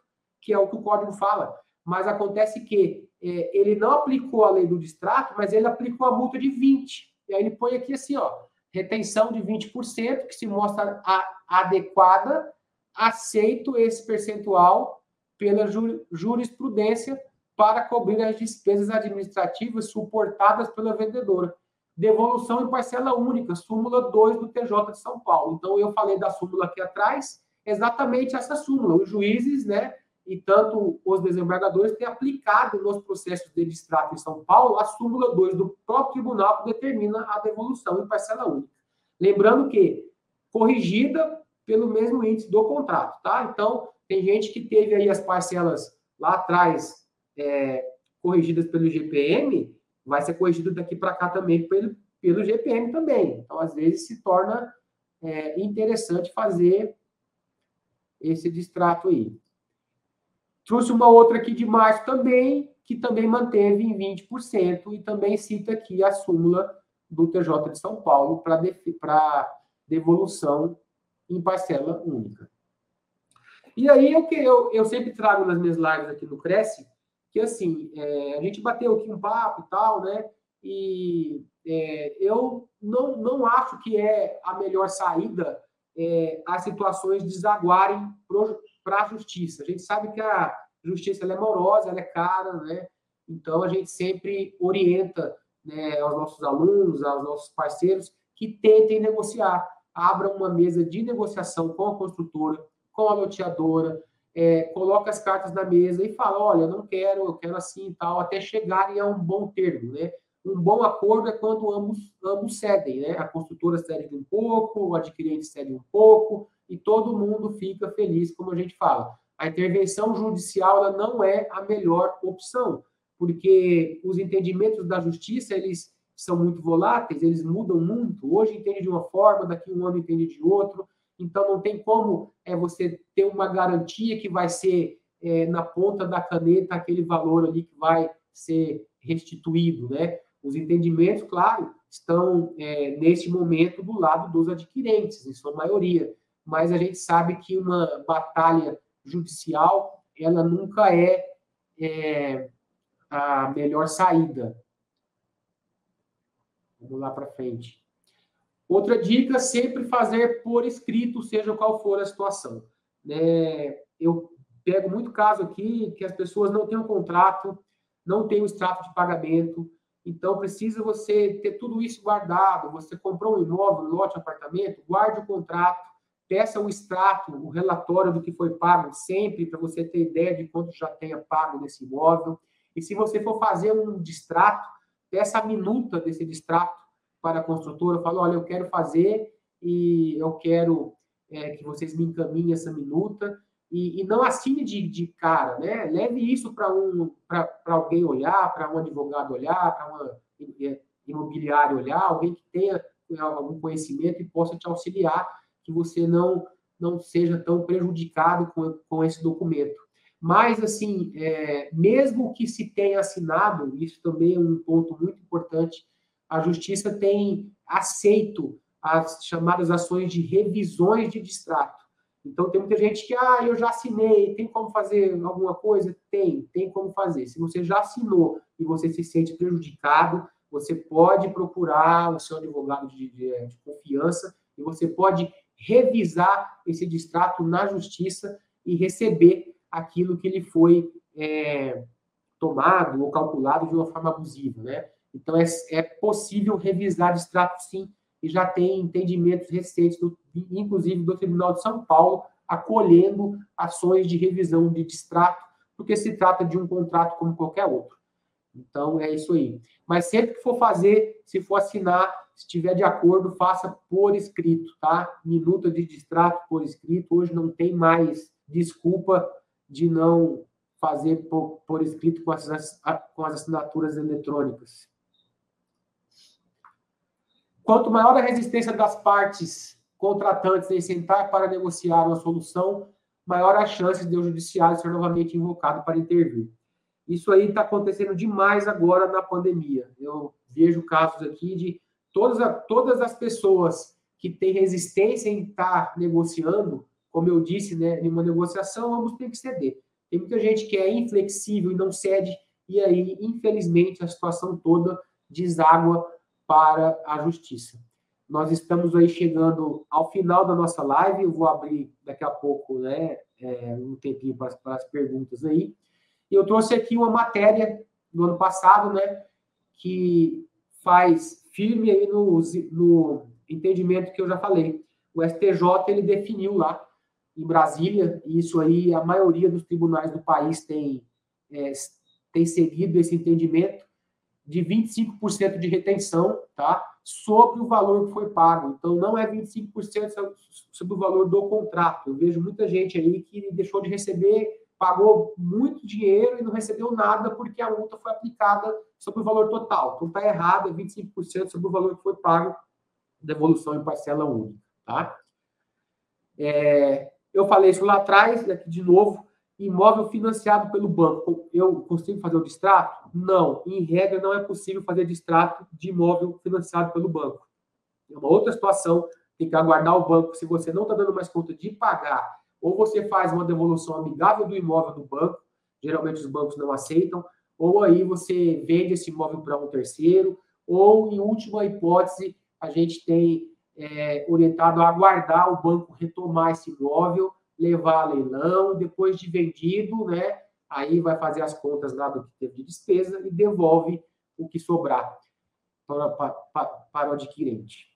que é o que o código fala. Mas acontece que é, ele não aplicou a lei do distrato, mas ele aplicou a multa de 20%. E aí ele põe aqui assim, ó, retenção de 20%, que se mostra a, adequada, aceito esse percentual pela jurisprudência para cobrir as despesas administrativas suportadas pela vendedora. Devolução em parcela única, súmula 2 do TJ de São Paulo. Então, eu falei da súmula aqui atrás, exatamente essa súmula. Os juízes, né, e tanto os desembargadores têm aplicado nos processos de distrato em São Paulo a súmula 2 do próprio tribunal que determina a devolução em parcela única. Lembrando que corrigida pelo mesmo índice do contrato, tá? Então, tem gente que teve aí as parcelas lá atrás é, corrigidas pelo GPM, vai ser corrigido daqui para cá também pelo, pelo GPM também. Então, às vezes, se torna é, interessante fazer esse distrato aí. Trouxe uma outra aqui de março também, que também manteve em 20%, e também cita aqui a súmula do TJ de São Paulo para devolução em parcela única. E aí eu, eu, eu sempre trago nas minhas lives aqui no Cresce, que assim, é, a gente bateu aqui um papo e tal, né? E é, eu não, não acho que é a melhor saída é, as situações desaguarem para a justiça. A gente sabe que a justiça é morosa, ela é cara, né? Então a gente sempre orienta né, aos nossos alunos, aos nossos parceiros, que tentem negociar abra uma mesa de negociação com a construtora, com a loteadora, é, coloca as cartas na mesa e fala, olha, não quero, eu quero assim e tal, até chegarem a um bom termo, né? Um bom acordo é quando ambos, ambos cedem, né? A construtora cede um pouco, o adquirente cede um pouco, e todo mundo fica feliz, como a gente fala. A intervenção judicial ela não é a melhor opção, porque os entendimentos da justiça, eles são muito voláteis, eles mudam muito. Hoje entende de uma forma, daqui um ano entende de outro. Então não tem como é você ter uma garantia que vai ser é, na ponta da caneta aquele valor ali que vai ser restituído, né? Os entendimentos, claro, estão é, neste momento do lado dos adquirentes, em sua maioria, mas a gente sabe que uma batalha judicial ela nunca é, é a melhor saída. Vamos lá para frente. Outra dica, sempre fazer por escrito, seja qual for a situação. É, eu pego muito caso aqui que as pessoas não têm um contrato, não têm o um extrato de pagamento, então precisa você ter tudo isso guardado. Você comprou um imóvel, um lote, um apartamento, guarde o contrato, peça o extrato, o relatório do que foi pago sempre, para você ter ideia de quanto já tenha pago nesse imóvel. E se você for fazer um distrato, peça a minuta desse distrato para a construtora, fala, olha, eu quero fazer e eu quero é, que vocês me encaminhem essa minuta e, e não assine de, de, cara, né? Leve isso para um, para alguém olhar, para um advogado olhar, para uma é, imobiliária olhar, alguém que tenha é, algum conhecimento e possa te auxiliar, que você não não seja tão prejudicado com, com esse documento. Mas, assim, é, mesmo que se tenha assinado, isso também é um ponto muito importante, a Justiça tem aceito as chamadas ações de revisões de distrato. Então, tem muita gente que, ah, eu já assinei, tem como fazer alguma coisa? Tem, tem como fazer. Se você já assinou e você se sente prejudicado, você pode procurar o seu advogado de, de, de confiança e você pode revisar esse distrato na justiça e receber aquilo que lhe foi é, tomado ou calculado de uma forma abusiva, né? Então, é, é possível revisar distrato, sim, e já tem entendimentos recentes, do, inclusive do Tribunal de São Paulo, acolhendo ações de revisão de distrato, porque se trata de um contrato como qualquer outro. Então, é isso aí. Mas sempre que for fazer, se for assinar, se estiver de acordo, faça por escrito, tá? Minuta de distrato por escrito. Hoje não tem mais desculpa de não fazer por, por escrito com as, com as assinaturas eletrônicas. Quanto maior a resistência das partes contratantes em sentar para negociar uma solução, maior a chance de o judiciário ser novamente invocado para intervir. Isso aí está acontecendo demais agora na pandemia. Eu vejo casos aqui de todas, todas as pessoas que têm resistência em estar negociando, como eu disse, né, em uma negociação, ambos têm que ceder. Tem muita gente que é inflexível e não cede, e aí, infelizmente, a situação toda deságua para a justiça. Nós estamos aí chegando ao final da nossa live, eu vou abrir daqui a pouco né, é, um tempinho para, para as perguntas aí. E eu trouxe aqui uma matéria do ano passado, né, que faz firme aí no, no entendimento que eu já falei. O STJ ele definiu lá em Brasília, e isso aí a maioria dos tribunais do país tem, é, tem seguido esse entendimento, de 25% de retenção, tá? Sobre o valor que foi pago. Então, não é 25% sobre o valor do contrato. Eu vejo muita gente aí que deixou de receber, pagou muito dinheiro e não recebeu nada porque a multa foi aplicada sobre o valor total. Então, está errado, é 25% sobre o valor que foi pago, devolução em parcela única, tá? É, eu falei isso lá atrás, aqui de novo, Imóvel financiado pelo banco, eu consigo fazer o distrato? Não. Em regra, não é possível fazer distrato de imóvel financiado pelo banco. É uma outra situação, tem que aguardar o banco. Se você não está dando mais conta de pagar, ou você faz uma devolução amigável do imóvel do banco, geralmente os bancos não aceitam, ou aí você vende esse imóvel para um terceiro, ou, em última hipótese, a gente tem é, orientado a aguardar o banco retomar esse imóvel levar a leilão, depois de vendido, né? Aí vai fazer as contas lá do que teve de despesa e devolve o que sobrar para, para, para o adquirente.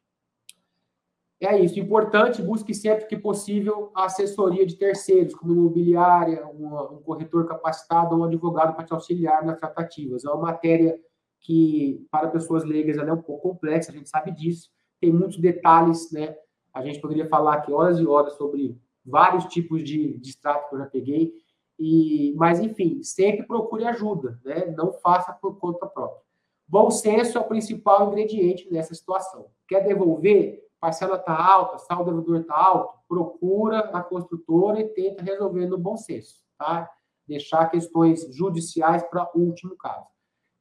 É isso. Importante, busque sempre que possível a assessoria de terceiros, como imobiliária, um, corretor capacitado ou um advogado para te auxiliar nas tratativas. É uma matéria que para pessoas leigas é um pouco complexa, a gente sabe disso, tem muitos detalhes, né? A gente poderia falar aqui horas e horas sobre vários tipos de, de extrato que eu já peguei, e, mas enfim, sempre procure ajuda, né? Não faça por conta própria. Bom senso é o principal ingrediente nessa situação. Quer devolver? Parcela está alta, saldo devedor está alto, procura a construtora e tenta resolver no bom senso, tá? Deixar questões judiciais para o último caso.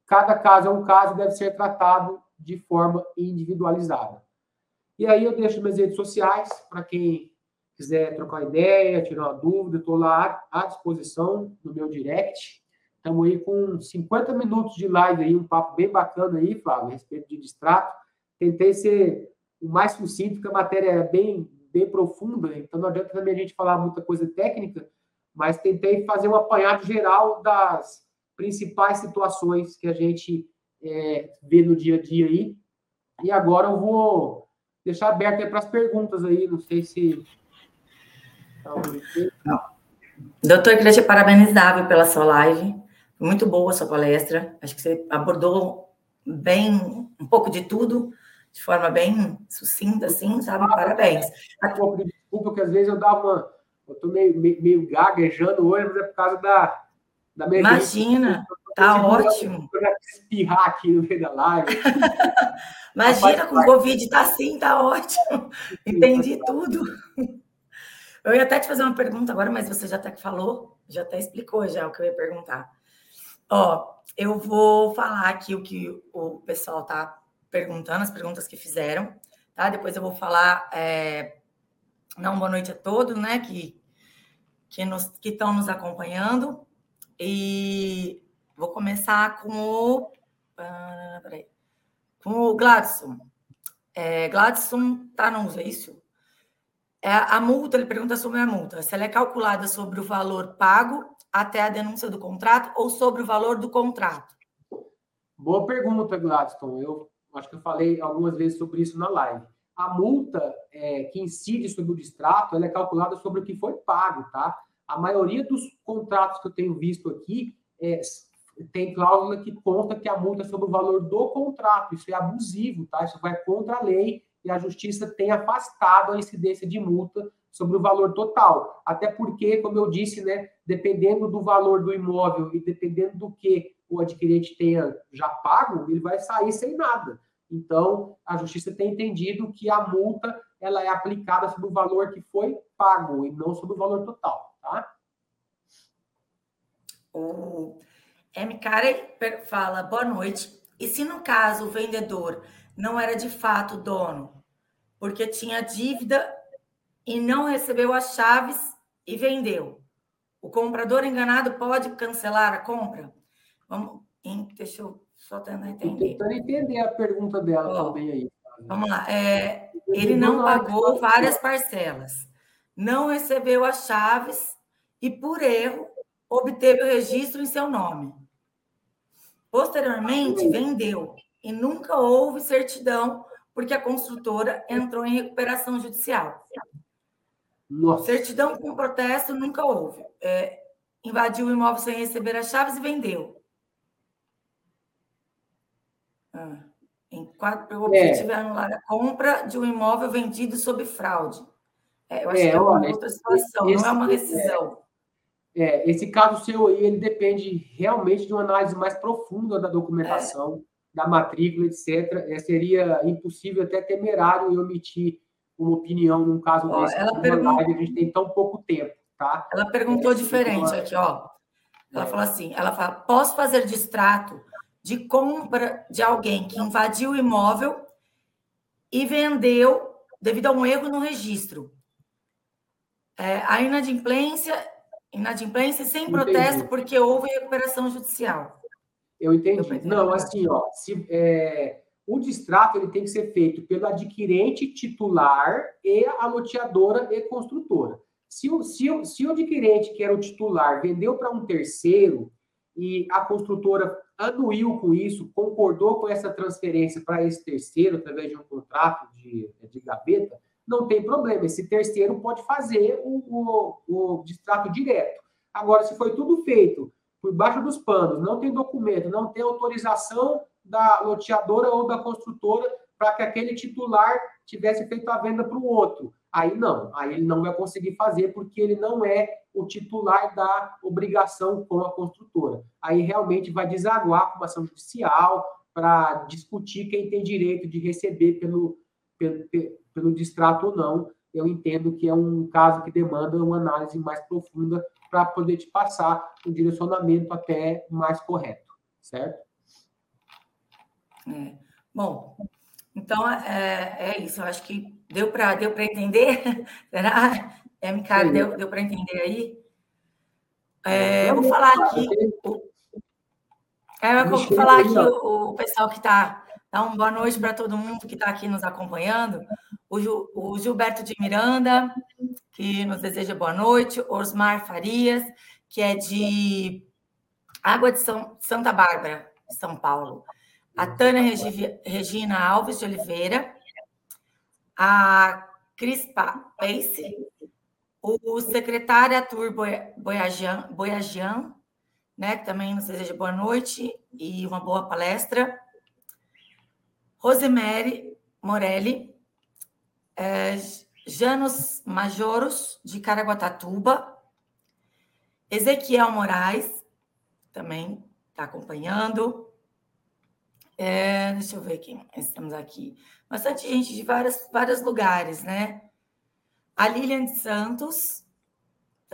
Cada caso é um caso e deve ser tratado de forma individualizada. E aí eu deixo minhas redes sociais para quem quiser trocar ideia, tirar uma dúvida, estou lá à disposição no meu direct. Estamos aí com 50 minutos de live aí, um papo bem bacana aí, Flávio, a respeito de distrato. Tentei ser o mais sucinto, porque a matéria é bem, bem profunda, então não adianta também a gente falar muita coisa técnica, mas tentei fazer um apanhado geral das principais situações que a gente é, vê no dia a dia aí. E agora eu vou deixar aberto para as perguntas aí, não sei se Doutor, queria te parabenizar pela sua live. Muito boa a sua palestra. Acho que você abordou bem um pouco de tudo, de forma bem sucinta, assim, sabe? Parabéns. Desculpa, que às vezes eu dava uma. Eu tô meio, meio, meio gaguejando hoje, mas é por causa da, da minha. Imagina, tá ótimo. Eu já espirrar aqui no meio da live. Imagina, com o Covid tá assim, tá ótimo. Entendi tudo. Eu ia até te fazer uma pergunta agora, mas você já até falou, já até explicou já o que eu ia perguntar. Ó, eu vou falar aqui o que o pessoal tá perguntando, as perguntas que fizeram, tá? Depois eu vou falar, é, não, boa noite a todos, né, que que nos, que estão nos acompanhando e vou começar com o ah, peraí, com o Gladson. É, Gladson tá no é isso? É, a multa, ele pergunta sobre a multa, se ela é calculada sobre o valor pago até a denúncia do contrato ou sobre o valor do contrato? Boa pergunta, Gladstone. Eu acho que eu falei algumas vezes sobre isso na live. A multa é, que incide sobre o distrato, ela é calculada sobre o que foi pago, tá? A maioria dos contratos que eu tenho visto aqui é, tem cláusula que consta que a multa é sobre o valor do contrato. Isso é abusivo, tá? Isso vai contra a lei e a justiça tem afastado a incidência de multa sobre o valor total. Até porque, como eu disse, né, dependendo do valor do imóvel e dependendo do que o adquirente tenha já pago, ele vai sair sem nada. Então, a justiça tem entendido que a multa ela é aplicada sobre o valor que foi pago e não sobre o valor total, tá? O M. Karen fala, boa noite. E se no caso o vendedor não era de fato dono, porque tinha dívida e não recebeu as chaves e vendeu. O comprador enganado pode cancelar a compra? Vamos, deixa eu só tentar entender. Tentando entender a pergunta dela oh, também aí. Vamos lá. É, ele não pagou várias parcelas, não recebeu as chaves e, por erro, obteve o registro em seu nome. Posteriormente, vendeu e nunca houve certidão porque a construtora entrou em recuperação judicial. Nossa. Certidão com protesto nunca houve. É, invadiu o imóvel sem receber as chaves e vendeu. Ah, em quatro, o objetivo é. é anular a compra de um imóvel vendido sob fraude. É, eu acho é, que é uma olha, outra situação, esse, não é uma rescisão. É, esse caso seu aí, ele depende realmente de uma análise mais profunda da documentação da matrícula, etc. É, seria impossível, até temerário, eu omitir uma opinião num caso ó, desse. Ela perguntou... live, a gente tem tão pouco tempo, tá? Ela perguntou é, diferente aqui, ó. Ela fala assim, ela fala, posso fazer distrato de compra de alguém que invadiu o imóvel e vendeu devido a um erro no registro. É, a inadimplência, inadimplência sem protesto porque houve recuperação judicial. Eu entendi. Não, assim, ó, se, é, o distrato ele tem que ser feito pelo adquirente titular e a loteadora e construtora. Se o, se, o, se o adquirente, que era o titular, vendeu para um terceiro e a construtora anuiu com isso, concordou com essa transferência para esse terceiro, através de um contrato de, de gaveta, não tem problema. Esse terceiro pode fazer o, o, o distrato direto. Agora, se foi tudo feito por baixo dos panos, não tem documento, não tem autorização da loteadora ou da construtora para que aquele titular tivesse feito a venda para o outro. Aí não, aí ele não vai conseguir fazer porque ele não é o titular da obrigação com a construtora. Aí realmente vai desaguar com uma ação judicial para discutir quem tem direito de receber pelo, pelo, pelo distrato ou não. Eu entendo que é um caso que demanda uma análise mais profunda para poder te passar um direcionamento até mais correto, certo? É. Bom, então é, é isso. Eu acho que deu para deu entender. Será? MK, deu, deu para entender aí? É, eu vou falar aqui. É, eu vou falar aqui o, o pessoal que está. Uma boa noite para todo mundo que está aqui nos acompanhando. O, Gil, o Gilberto de Miranda, que nos deseja boa noite. Osmar Farias, que é de Água de São, Santa Bárbara, São Paulo a Tânia Regina Alves de Oliveira, a Crispa Pace, o secretário Arthur Boyajan, Boyajan né, que também nos deseja boa noite e uma boa palestra. Rosemary Morelli, é, Janos Majoros, de Caraguatatuba, Ezequiel Moraes, também está acompanhando, é, deixa eu ver quem estamos aqui. Bastante gente de várias, vários lugares, né? A Lilian Santos.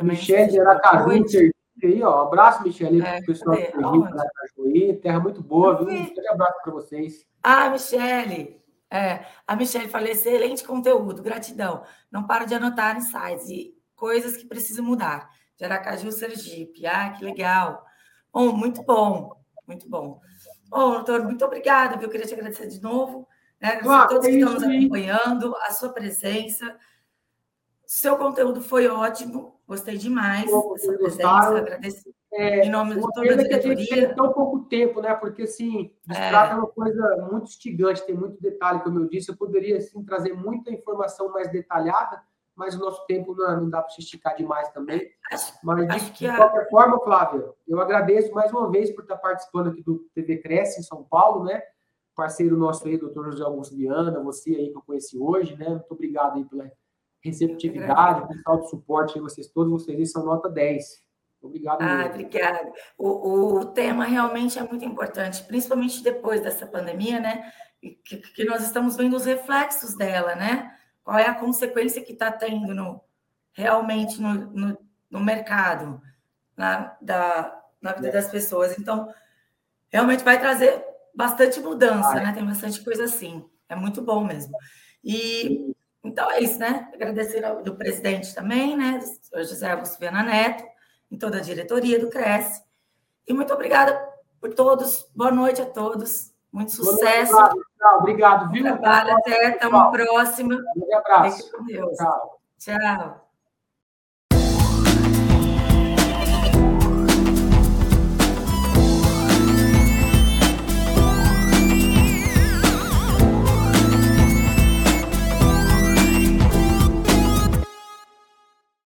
Michele de Aracaju, aí, ó. Abraço, Michele, é, pessoal do Aracaju, terra muito boa, viu? Um grande abraço para vocês. Ah, Michele. É, a Michele falou: excelente conteúdo, gratidão. Não para de anotar insights e coisas que precisam mudar. De Aracaju, Sergipe. Ah, que legal. Bom, muito bom, muito bom. Bom, doutor, muito obrigada, Eu queria te agradecer de novo. Né? Claro, a todos que estão nos acompanhando, a sua presença. Seu conteúdo foi ótimo, gostei demais dessa presença, agradeço é, em nome de toda a diretoria. Que tão pouco tempo, né? Porque, assim, distrato é. é uma coisa muito instigante, tem muito detalhe, como eu disse. Eu poderia, assim, trazer muita informação mais detalhada, mas o nosso tempo não, não dá para se esticar demais também. Mas, de, de qualquer a... forma, Flávia, eu agradeço mais uma vez por estar participando aqui do TV Cresce em São Paulo, né? Parceiro nosso aí, doutor José Augusto Liana, você aí que eu conheci hoje, né? Muito obrigado aí pela receptividade, pessoal do suporte vocês todos, vocês são nota 10. Obrigado. Ah, obrigada. O, o tema realmente é muito importante, principalmente depois dessa pandemia, né? Que, que nós estamos vendo os reflexos dela, né? qual é a consequência que está tendo no, realmente no, no, no mercado, na, da, na vida das pessoas. Então, realmente vai trazer bastante mudança, né? Tem bastante coisa assim. É muito bom mesmo. E então é isso, né? Agradecer ao do presidente também, né? O José Augusto Viana Neto, em toda a diretoria do Cresce. E muito obrigada por todos. Boa noite a todos. Muito sucesso. Tchau, obrigado, viu? Trabalho até, até uma próxima. Um abraço. Fique com Deus. Tchau. Tchau.